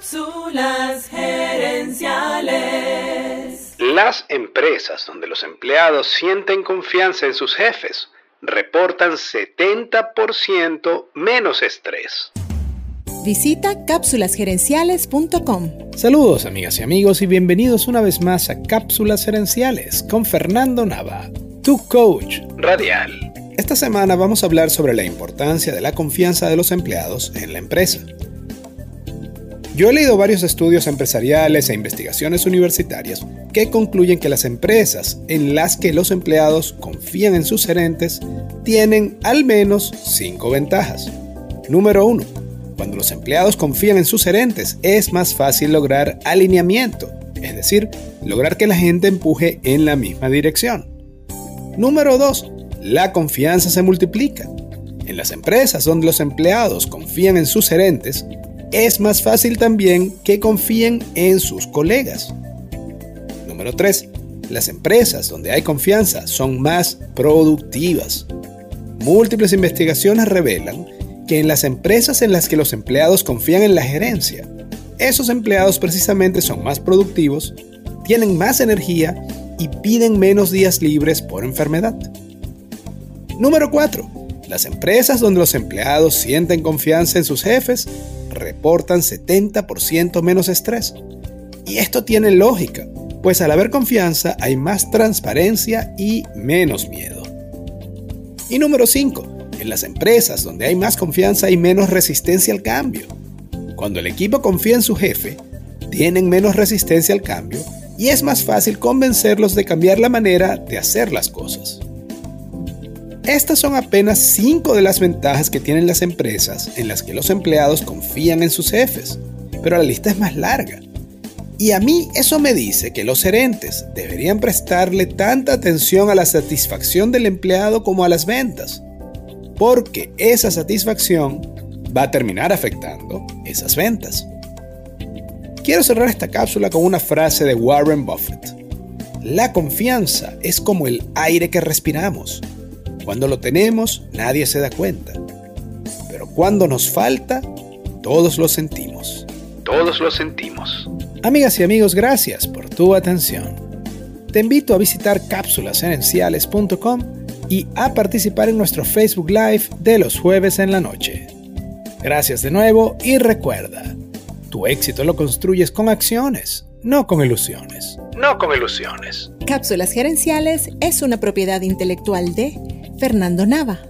Cápsulas gerenciales. Las empresas donde los empleados sienten confianza en sus jefes reportan 70% menos estrés. Visita cápsulasgerenciales.com. Saludos amigas y amigos y bienvenidos una vez más a Cápsulas Gerenciales con Fernando Nava, tu coach Radial. Esta semana vamos a hablar sobre la importancia de la confianza de los empleados en la empresa. Yo he leído varios estudios empresariales e investigaciones universitarias que concluyen que las empresas en las que los empleados confían en sus gerentes tienen al menos cinco ventajas. Número 1. Cuando los empleados confían en sus gerentes es más fácil lograr alineamiento, es decir, lograr que la gente empuje en la misma dirección. Número 2. La confianza se multiplica. En las empresas donde los empleados confían en sus gerentes, es más fácil también que confíen en sus colegas. Número 3. Las empresas donde hay confianza son más productivas. Múltiples investigaciones revelan que en las empresas en las que los empleados confían en la gerencia, esos empleados precisamente son más productivos, tienen más energía y piden menos días libres por enfermedad. Número 4. Las empresas donde los empleados sienten confianza en sus jefes reportan 70% menos estrés. Y esto tiene lógica, pues al haber confianza hay más transparencia y menos miedo. Y número 5. En las empresas donde hay más confianza hay menos resistencia al cambio. Cuando el equipo confía en su jefe, tienen menos resistencia al cambio y es más fácil convencerlos de cambiar la manera de hacer las cosas. Estas son apenas 5 de las ventajas que tienen las empresas en las que los empleados confían en sus jefes, pero la lista es más larga. Y a mí eso me dice que los gerentes deberían prestarle tanta atención a la satisfacción del empleado como a las ventas, porque esa satisfacción va a terminar afectando esas ventas. Quiero cerrar esta cápsula con una frase de Warren Buffett. La confianza es como el aire que respiramos cuando lo tenemos, nadie se da cuenta. Pero cuando nos falta, todos lo sentimos. Todos lo sentimos. Amigas y amigos, gracias por tu atención. Te invito a visitar cápsulasenenciales.com y a participar en nuestro Facebook Live de los jueves en la noche. Gracias de nuevo y recuerda, tu éxito lo construyes con acciones, no con ilusiones. No con ilusiones. Cápsulas Gerenciales es una propiedad intelectual de Fernando Nava.